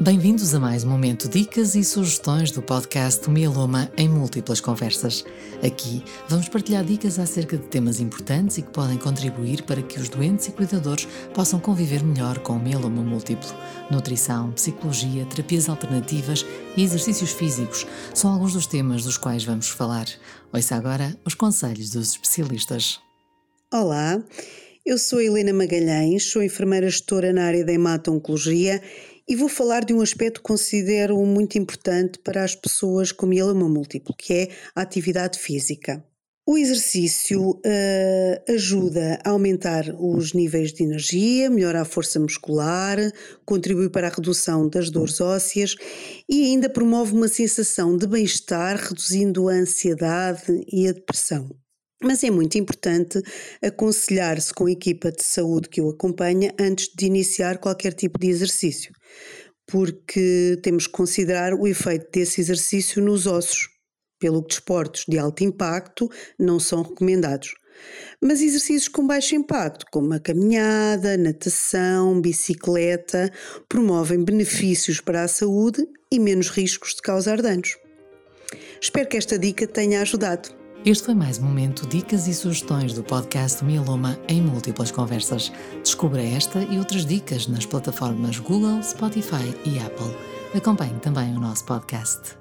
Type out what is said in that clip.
Bem-vindos a mais um momento dicas e sugestões do podcast Mieloma em múltiplas conversas. Aqui vamos partilhar dicas acerca de temas importantes e que podem contribuir para que os doentes e cuidadores possam conviver melhor com o mieloma múltiplo. Nutrição, psicologia, terapias alternativas e exercícios físicos são alguns dos temas dos quais vamos falar. Ouça agora os conselhos dos especialistas. Olá, eu sou Helena Magalhães, sou enfermeira gestora na área da hemato-oncologia e vou falar de um aspecto que considero muito importante para as pessoas com mieloma múltiplo, que é a atividade física. O exercício uh, ajuda a aumentar os níveis de energia, melhora a força muscular, contribui para a redução das dores ósseas e ainda promove uma sensação de bem-estar, reduzindo a ansiedade e a depressão. Mas é muito importante aconselhar-se com a equipa de saúde que o acompanha antes de iniciar qualquer tipo de exercício, porque temos que considerar o efeito desse exercício nos ossos, pelo que desportos de alto impacto não são recomendados. Mas exercícios com baixo impacto, como a caminhada, natação, bicicleta, promovem benefícios para a saúde e menos riscos de causar danos. Espero que esta dica tenha ajudado. Este foi mais um momento Dicas e Sugestões do podcast Mieloma em Múltiplas Conversas. Descubra esta e outras dicas nas plataformas Google, Spotify e Apple. Acompanhe também o nosso podcast.